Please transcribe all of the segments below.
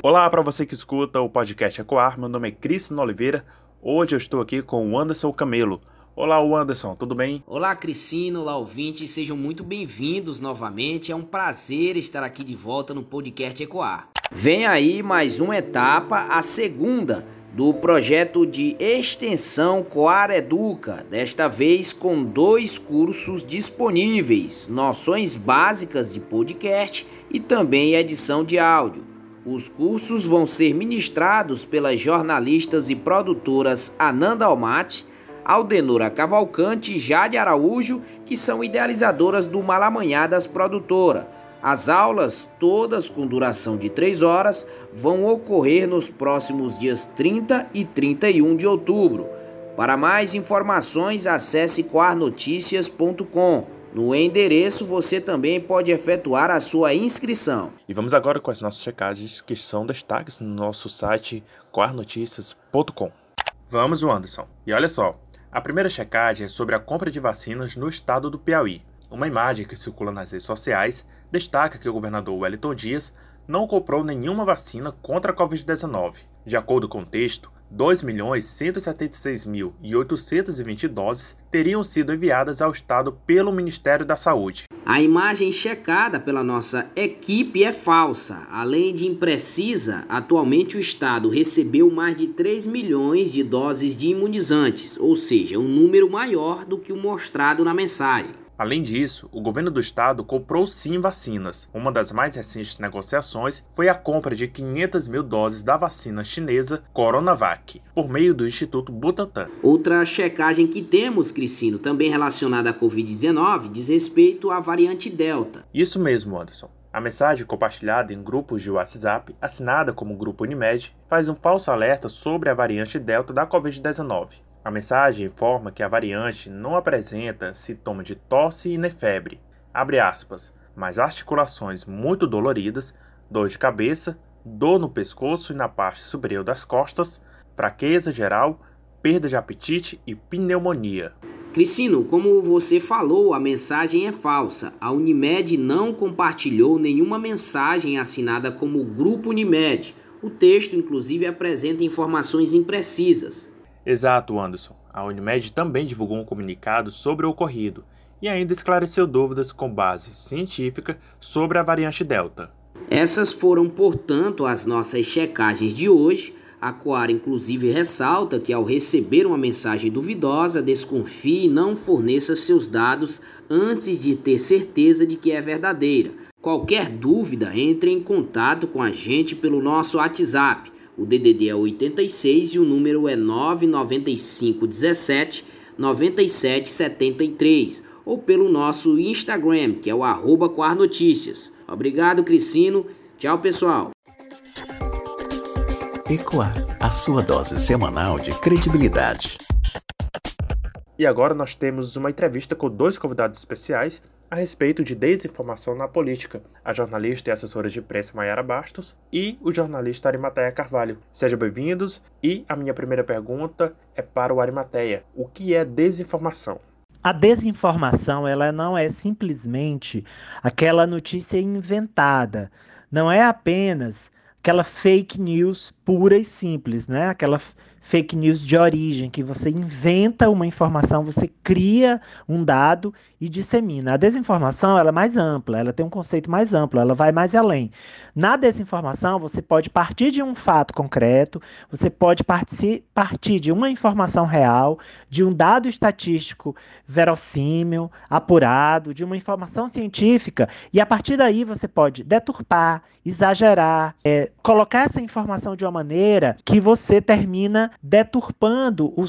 Olá para você que escuta o podcast Ecoar, meu nome é Cristina Oliveira. Hoje eu estou aqui com o Anderson Camelo. Olá, Anderson, tudo bem? Olá, Cristina, olá, ouvintes, sejam muito bem-vindos novamente. É um prazer estar aqui de volta no podcast Ecoar. Vem aí mais uma etapa, a segunda do projeto de extensão Coar Educa, desta vez com dois cursos disponíveis: noções básicas de podcast e também edição de áudio. Os cursos vão ser ministrados pelas jornalistas e produtoras Ananda Almaty, Aldenora Cavalcante e Jade Araújo, que são idealizadoras do Malamanhadas Produtora. As aulas, todas com duração de 3 horas, vão ocorrer nos próximos dias 30 e 31 de outubro. Para mais informações, acesse quarnoticias.com. No endereço você também pode efetuar a sua inscrição. E vamos agora com as nossas checagens que são destaques no nosso site quarnoticias.com. Vamos, Anderson. E olha só, a primeira checagem é sobre a compra de vacinas no estado do Piauí. Uma imagem que circula nas redes sociais destaca que o governador Wellington Dias não comprou nenhuma vacina contra a Covid-19. De acordo com o texto, 2.176.820 doses teriam sido enviadas ao Estado pelo Ministério da Saúde. A imagem checada pela nossa equipe é falsa. Além de imprecisa, atualmente o Estado recebeu mais de 3 milhões de doses de imunizantes, ou seja, um número maior do que o mostrado na mensagem. Além disso, o governo do estado comprou sim vacinas. Uma das mais recentes negociações foi a compra de 500 mil doses da vacina chinesa Coronavac, por meio do Instituto Butantan. Outra checagem que temos, Cristino, também relacionada à Covid-19, diz respeito à variante Delta. Isso mesmo, Anderson. A mensagem compartilhada em grupos de WhatsApp, assinada como Grupo Unimed, faz um falso alerta sobre a variante Delta da Covid-19. A mensagem informa que a variante não apresenta sintomas de tosse e nem febre, aspas, mas articulações muito doloridas, dor de cabeça, dor no pescoço e na parte superior das costas, fraqueza geral, perda de apetite e pneumonia. Cristino, como você falou, a mensagem é falsa. A Unimed não compartilhou nenhuma mensagem assinada como Grupo Unimed. O texto, inclusive, apresenta informações imprecisas. Exato, Anderson. A Unimed também divulgou um comunicado sobre o ocorrido e ainda esclareceu dúvidas com base científica sobre a variante Delta. Essas foram, portanto, as nossas checagens de hoje. A Coar, inclusive, ressalta que ao receber uma mensagem duvidosa, desconfie e não forneça seus dados antes de ter certeza de que é verdadeira. Qualquer dúvida, entre em contato com a gente pelo nosso WhatsApp o DDD é 86 e o número é 99517 9773 ou pelo nosso Instagram, que é o arroba Notícias. Obrigado, Cricino. Tchau, pessoal. Ecoar, a sua dose semanal de credibilidade. E agora nós temos uma entrevista com dois convidados especiais a respeito de desinformação na política, a jornalista e assessora de imprensa Mayara Bastos e o jornalista Arimateia Carvalho. Sejam bem-vindos e a minha primeira pergunta é para o Arimateia. O que é desinformação? A desinformação, ela não é simplesmente aquela notícia inventada. Não é apenas aquela fake news pura e simples, né? Aquela fake news de origem, que você inventa uma informação, você cria um dado e dissemina. A desinformação ela é mais ampla, ela tem um conceito mais amplo, ela vai mais além. Na desinformação, você pode partir de um fato concreto, você pode partir de uma informação real, de um dado estatístico verossímil, apurado, de uma informação científica, e a partir daí você pode deturpar, exagerar, é, colocar essa informação de uma maneira que você termina deturpando o,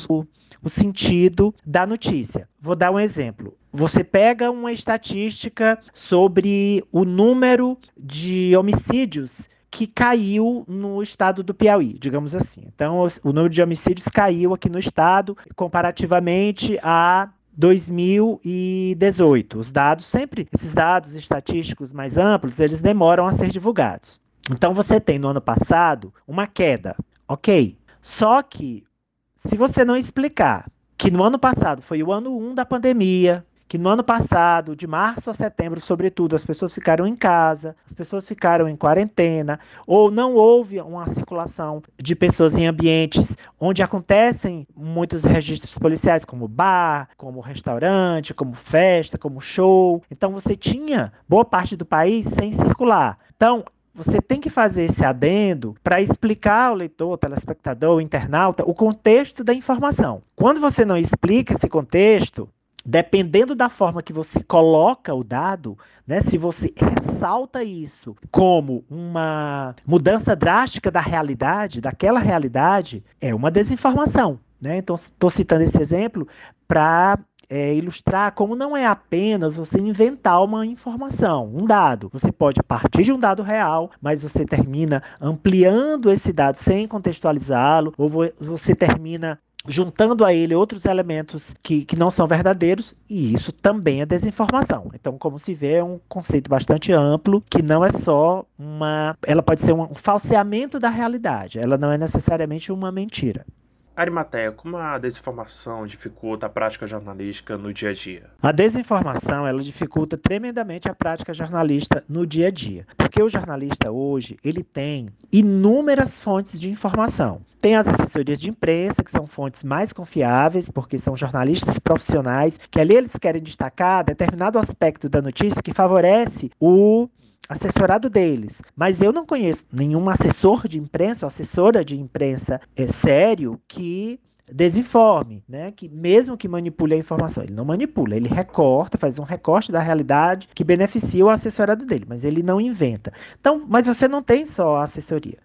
o sentido da notícia. Vou dar um exemplo. Você pega uma estatística sobre o número de homicídios que caiu no estado do Piauí, digamos assim. Então, o número de homicídios caiu aqui no estado comparativamente a 2018. Os dados sempre, esses dados estatísticos mais amplos, eles demoram a ser divulgados. Então você tem no ano passado uma queda, ok? Só que se você não explicar que no ano passado foi o ano 1 da pandemia, que no ano passado, de março a setembro, sobretudo, as pessoas ficaram em casa, as pessoas ficaram em quarentena, ou não houve uma circulação de pessoas em ambientes onde acontecem muitos registros policiais, como bar, como restaurante, como festa, como show. Então você tinha boa parte do país sem circular. Então, você tem que fazer esse adendo para explicar ao leitor, telespectador, o internauta, o contexto da informação. Quando você não explica esse contexto, dependendo da forma que você coloca o dado, né, se você ressalta isso como uma mudança drástica da realidade, daquela realidade, é uma desinformação. Né? Então, estou citando esse exemplo para é, ilustrar como não é apenas você inventar uma informação, um dado. Você pode partir de um dado real, mas você termina ampliando esse dado sem contextualizá-lo, ou você termina juntando a ele outros elementos que, que não são verdadeiros, e isso também é desinformação. Então, como se vê, é um conceito bastante amplo, que não é só uma. Ela pode ser um falseamento da realidade, ela não é necessariamente uma mentira. Arimateia, como a desinformação dificulta a prática jornalística no dia a dia? A desinformação ela dificulta tremendamente a prática jornalista no dia a dia, porque o jornalista hoje ele tem inúmeras fontes de informação. Tem as assessorias de imprensa, que são fontes mais confiáveis, porque são jornalistas profissionais que ali eles querem destacar determinado aspecto da notícia que favorece o assessorado deles. Mas eu não conheço nenhum assessor de imprensa ou assessora de imprensa é, sério que desinforme, né? Que mesmo que manipule a informação, ele não manipula, ele recorta, faz um recorte da realidade que beneficia o assessorado dele, mas ele não inventa. Então, mas você não tem só a assessoria.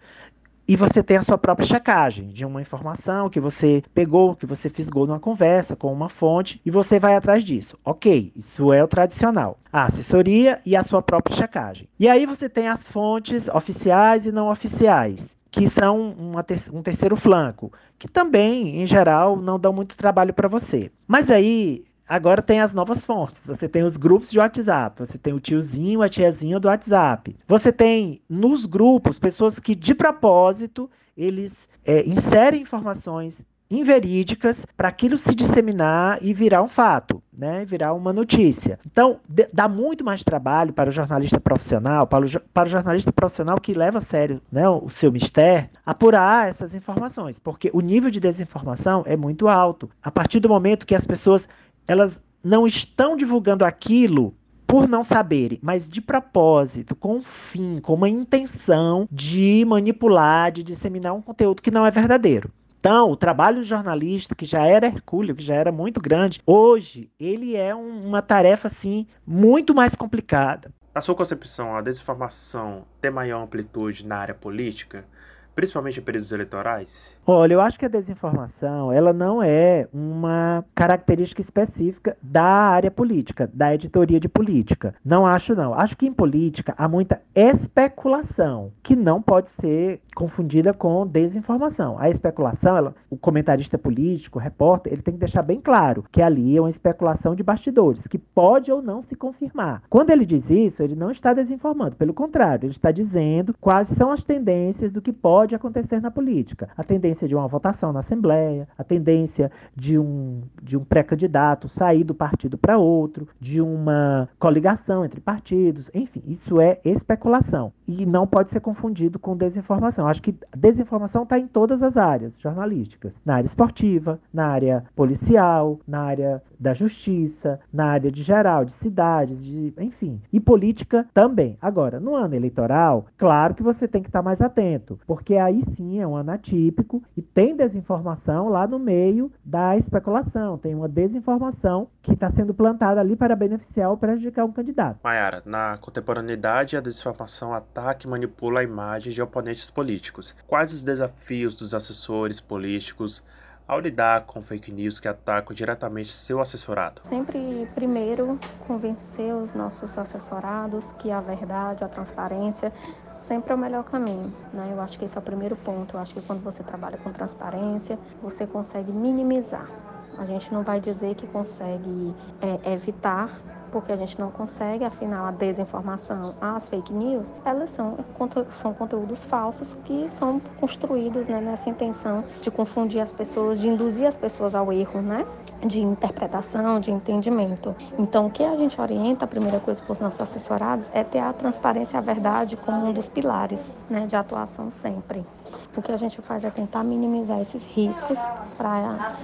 E você tem a sua própria checagem de uma informação que você pegou, que você fisgou numa conversa com uma fonte e você vai atrás disso. Ok, isso é o tradicional. A assessoria e a sua própria checagem. E aí você tem as fontes oficiais e não oficiais que são ter um terceiro flanco, que também, em geral, não dão muito trabalho para você. Mas aí Agora tem as novas fontes. Você tem os grupos de WhatsApp, você tem o tiozinho, a tiazinha do WhatsApp. Você tem nos grupos pessoas que de propósito eles é, inserem informações inverídicas para aquilo se disseminar e virar um fato, né? Virar uma notícia. Então, dá muito mais trabalho para o jornalista profissional, para o, para o jornalista profissional que leva a sério né, o seu mistério, apurar essas informações, porque o nível de desinformação é muito alto. A partir do momento que as pessoas elas não estão divulgando aquilo por não saberem, mas de propósito, com um fim, com uma intenção de manipular, de disseminar um conteúdo que não é verdadeiro. Então, o trabalho do jornalista, que já era hercúleo, que já era muito grande, hoje ele é um, uma tarefa assim muito mais complicada. Na sua concepção, a desinformação tem maior amplitude na área política? Principalmente em períodos eleitorais? Olha, eu acho que a desinformação ela não é uma característica específica da área política, da editoria de política. Não acho não. Acho que em política há muita especulação que não pode ser confundida com desinformação. A especulação, ela, o comentarista político, o repórter, ele tem que deixar bem claro que ali é uma especulação de bastidores, que pode ou não se confirmar. Quando ele diz isso, ele não está desinformando, pelo contrário, ele está dizendo quais são as tendências do que pode acontecer na política. A tendência de uma votação na Assembleia, a tendência de um, de um pré-candidato sair do partido para outro, de uma coligação entre partidos, enfim, isso é especulação e não pode ser confundido com desinformação. Acho que desinformação está em todas as áreas jornalísticas: na área esportiva, na área policial, na área da justiça, na área de geral, de cidades, de, enfim. E política também. Agora, no ano eleitoral, claro que você tem que estar mais atento, porque aí sim é um ano atípico e tem desinformação lá no meio da especulação, tem uma desinformação que está sendo plantada ali para beneficiar ou prejudicar um candidato. Mayara, na contemporaneidade, a desinformação ataca e manipula a imagem de oponentes políticos. Quais os desafios dos assessores políticos ao lidar com fake news que atacam diretamente seu assessorado? Sempre, primeiro, convencer os nossos assessorados que a verdade, a transparência sempre é o melhor caminho. Né? Eu acho que esse é o primeiro ponto. Eu acho que quando você trabalha com transparência, você consegue minimizar. A gente não vai dizer que consegue é, evitar porque a gente não consegue, afinal, a desinformação, as fake news, elas são, são conteúdos falsos que são construídos né, nessa intenção de confundir as pessoas, de induzir as pessoas ao erro, né? de interpretação, de entendimento. Então, o que a gente orienta, a primeira coisa para os nossos assessorados, é ter a transparência e a verdade como um dos pilares né, de atuação sempre. O que a gente faz é tentar minimizar esses riscos para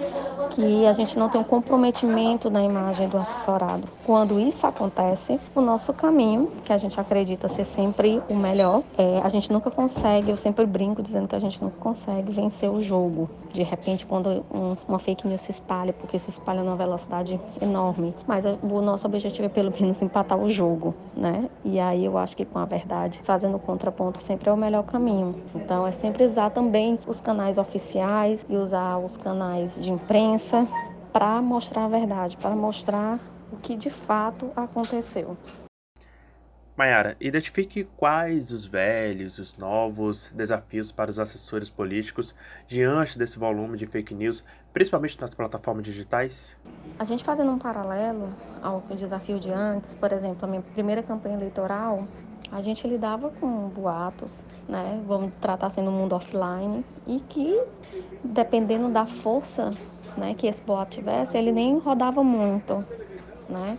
que a gente não tenha um comprometimento na imagem do assessorado. Quando isso acontece, o nosso caminho, que a gente acredita ser sempre o melhor, é, a gente nunca consegue, eu sempre brinco dizendo que a gente nunca consegue vencer o jogo. De repente, quando um, uma fake news se espalha, porque se espalha numa velocidade enorme. Mas o nosso objetivo é pelo menos empatar o jogo, né? E aí eu acho que com a verdade, fazendo contraponto sempre é o melhor caminho. Então é sempre usar também os canais oficiais e usar os canais de imprensa para mostrar a verdade, para mostrar o que de fato aconteceu. Mayara, identifique quais os velhos, os novos desafios para os assessores políticos diante desse volume de fake news, principalmente nas plataformas digitais? A gente fazendo um paralelo ao desafio de antes, por exemplo, a minha primeira campanha eleitoral, a gente lidava com boatos, né? Vamos tratar sendo um mundo offline e que dependendo da força, né, que esse boato tivesse, ele nem rodava muito, né?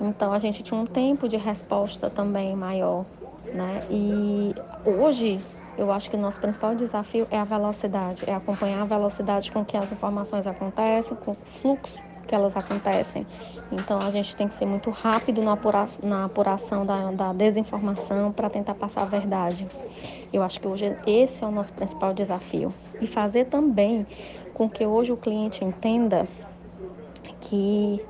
Então a gente tinha um tempo de resposta também maior, né? E hoje eu acho que o nosso principal desafio é a velocidade, é acompanhar a velocidade com que as informações acontecem, com o fluxo que elas acontecem. Então a gente tem que ser muito rápido na apuração, na apuração da, da desinformação para tentar passar a verdade. Eu acho que hoje esse é o nosso principal desafio. E fazer também com que hoje o cliente entenda que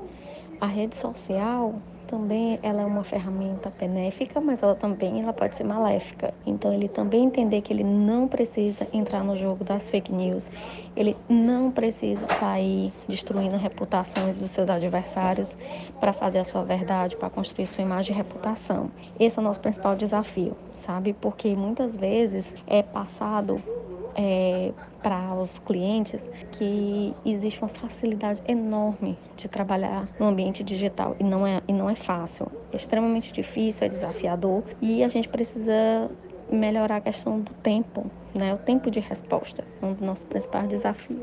a rede social também ela é uma ferramenta benéfica, mas ela também ela pode ser maléfica. Então ele também entender que ele não precisa entrar no jogo das fake news, ele não precisa sair destruindo reputações dos seus adversários para fazer a sua verdade, para construir sua imagem e reputação. Esse é o nosso principal desafio, sabe? Porque muitas vezes é passado é, para os clientes que existe uma facilidade enorme de trabalhar no ambiente digital e não é, e não é fácil. É extremamente difícil, é desafiador e a gente precisa melhorar a questão do tempo, né? o tempo de resposta, é um dos nossos principais desafios.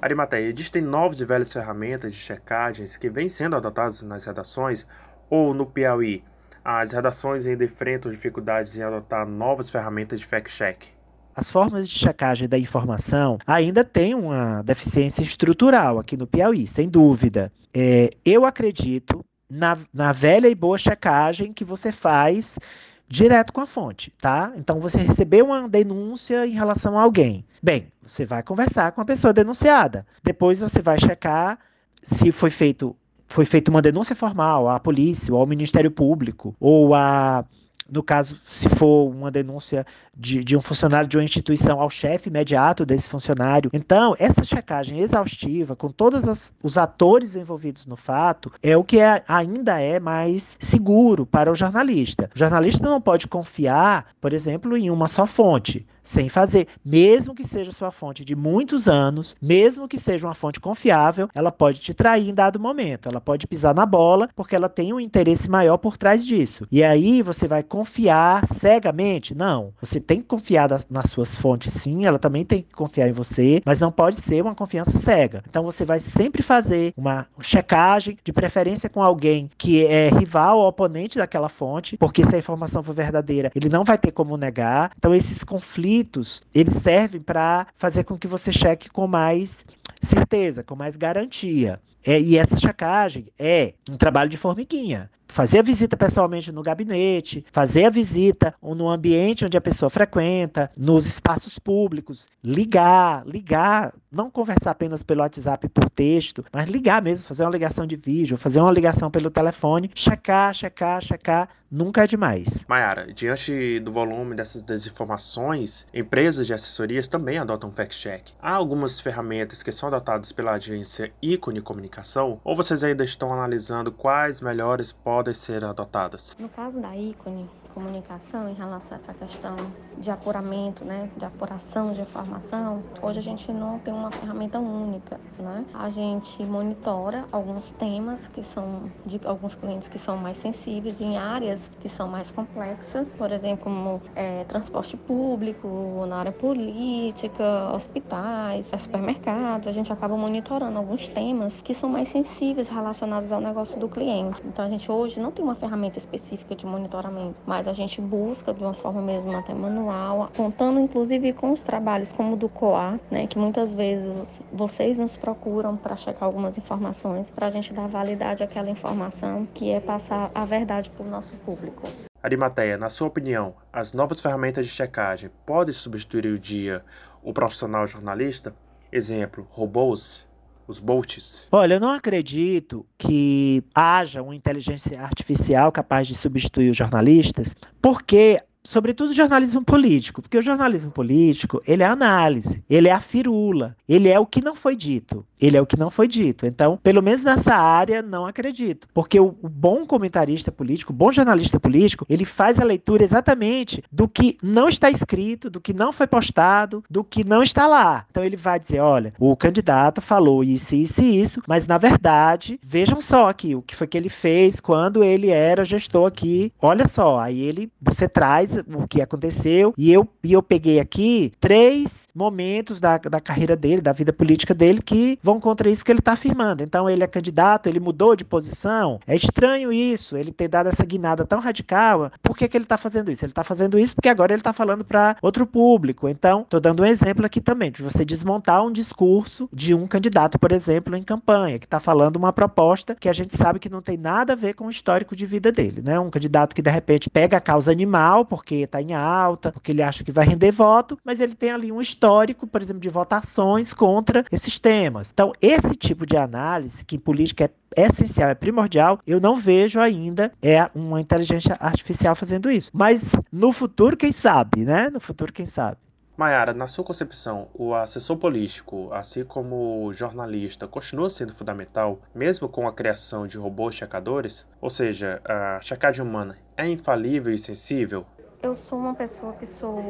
Arimateia, existem novas e velhas ferramentas de checagens que vêm sendo adotadas nas redações ou no Piauí? As redações ainda enfrentam dificuldades em adotar novas ferramentas de fact-check as formas de checagem da informação ainda têm uma deficiência estrutural aqui no Piauí, sem dúvida. É, eu acredito na, na velha e boa checagem que você faz direto com a fonte, tá? Então você recebeu uma denúncia em relação a alguém. Bem, você vai conversar com a pessoa denunciada. Depois você vai checar se foi feito foi feita uma denúncia formal à polícia ou ao Ministério Público ou a no caso, se for uma denúncia de, de um funcionário de uma instituição ao chefe imediato desse funcionário. Então, essa checagem exaustiva, com todos os atores envolvidos no fato, é o que é, ainda é mais seguro para o jornalista. O jornalista não pode confiar, por exemplo, em uma só fonte sem fazer. Mesmo que seja sua fonte de muitos anos, mesmo que seja uma fonte confiável, ela pode te trair em dado momento. Ela pode pisar na bola porque ela tem um interesse maior por trás disso. E aí você vai confiar cegamente? Não. Você tem que confiar nas suas fontes, sim. Ela também tem que confiar em você, mas não pode ser uma confiança cega. Então você vai sempre fazer uma checagem, de preferência com alguém que é rival ou oponente daquela fonte, porque se a informação for verdadeira, ele não vai ter como negar. Então esses conflitos eles servem para fazer com que você cheque com mais certeza, com mais garantia. É, e essa checagem é um trabalho de formiguinha. Fazer a visita pessoalmente no gabinete, fazer a visita no ambiente onde a pessoa frequenta, nos espaços públicos, ligar, ligar, não conversar apenas pelo WhatsApp por texto, mas ligar mesmo, fazer uma ligação de vídeo, fazer uma ligação pelo telefone, checar, checar, checar, nunca é demais. Mayara, diante do volume dessas desinformações, empresas de assessorias também adotam fact-check. Há algumas ferramentas que são adotadas pela agência Ícone Comunicação, ou vocês ainda estão analisando quais melhores podem ser adotadas? No caso da ícone, comunicação em relação a essa questão de apuramento, né, de apuração de informação, hoje a gente não tem uma ferramenta única, né? A gente monitora alguns temas que são de alguns clientes que são mais sensíveis em áreas que são mais complexas, por exemplo, como é, transporte público, na área política, hospitais, supermercados. A gente acaba monitorando alguns temas que são mais sensíveis relacionados ao negócio do cliente. Então a gente hoje não tem uma ferramenta específica de monitoramento, mas a gente busca de uma forma mesmo até manual, contando inclusive com os trabalhos como o do COA, né, que muitas vezes vocês nos procuram para checar algumas informações, para a gente dar validade àquela informação, que é passar a verdade para o nosso público. Arimateia, na sua opinião, as novas ferramentas de checagem podem substituir o dia o profissional jornalista? Exemplo, robôs, os bots? Olha, eu não acredito que haja uma inteligência artificial capaz de substituir os jornalistas, porque sobretudo jornalismo político, porque o jornalismo político, ele é análise, ele é a firula, ele é o que não foi dito, ele é o que não foi dito. Então, pelo menos nessa área, não acredito, porque o, o bom comentarista político, o bom jornalista político, ele faz a leitura exatamente do que não está escrito, do que não foi postado, do que não está lá. Então ele vai dizer, olha, o candidato falou isso, isso e isso, mas na verdade, vejam só aqui o que foi que ele fez quando ele era gestor aqui. Olha só, aí ele você traz o que aconteceu. E eu, e eu peguei aqui três momentos da, da carreira dele, da vida política dele, que vão contra isso que ele está afirmando. Então, ele é candidato, ele mudou de posição. É estranho isso, ele ter dado essa guinada tão radical. Por que, que ele está fazendo isso? Ele está fazendo isso porque agora ele está falando para outro público. Então, estou dando um exemplo aqui também, de você desmontar um discurso de um candidato, por exemplo, em campanha, que está falando uma proposta que a gente sabe que não tem nada a ver com o histórico de vida dele, né? Um candidato que de repente pega a causa animal, porque porque está em alta, porque ele acha que vai render voto, mas ele tem ali um histórico, por exemplo, de votações contra esses temas. Então, esse tipo de análise, que em política é essencial, é primordial, eu não vejo ainda é uma inteligência artificial fazendo isso. Mas no futuro, quem sabe, né? No futuro, quem sabe. Mayara, na sua concepção, o assessor político, assim como o jornalista, continua sendo fundamental, mesmo com a criação de robôs checadores? Ou seja, a checagem humana é infalível e sensível? Eu sou uma pessoa que sou,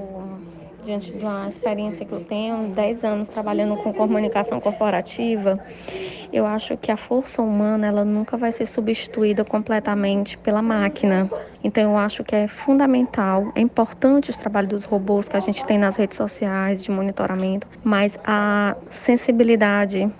diante de uma experiência que eu tenho, 10 anos trabalhando com comunicação corporativa, eu acho que a força humana ela nunca vai ser substituída completamente pela máquina. Então eu acho que é fundamental, é importante os trabalhos dos robôs que a gente tem nas redes sociais de monitoramento, mas a sensibilidade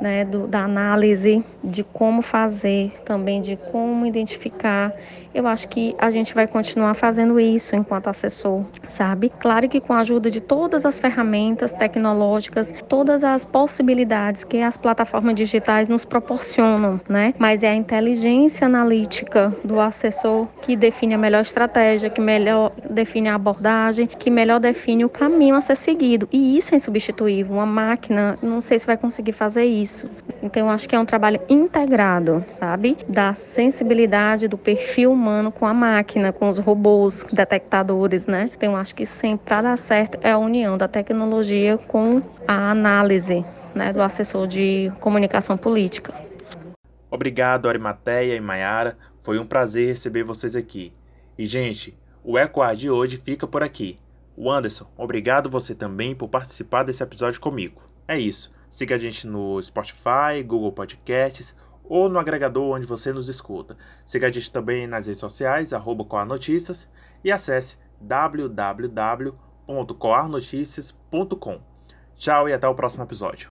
né, do, da análise de como fazer, também de como identificar. Eu acho que a gente vai continuar fazendo isso enquanto assessor, sabe? Claro que com a ajuda de todas as ferramentas tecnológicas, todas as possibilidades que as plataformas digitais nos proporcionam, né? Mas é a inteligência analítica do assessor que define a melhor estratégia, que melhor define a abordagem, que melhor define o caminho a ser seguido. E isso é insubstituível. Uma máquina, não sei se vai conseguir fazer isso. Então, eu acho que é um trabalho integrado, sabe? Da sensibilidade do perfil humano com a máquina, com os robôs detectadores, né? Então, acho que sempre para dar certo é a união da tecnologia com a análise, né, do assessor de comunicação política. Obrigado, Arimateia e Maiara. Foi um prazer receber vocês aqui. E, gente, o Ecoar de hoje fica por aqui. O Anderson, obrigado você também por participar desse episódio comigo. É isso. Siga a gente no Spotify, Google Podcasts ou no agregador onde você nos escuta. Siga a gente também nas redes sociais, arroba Notícias, e acesse www.coarnoticias.com. Tchau e até o próximo episódio.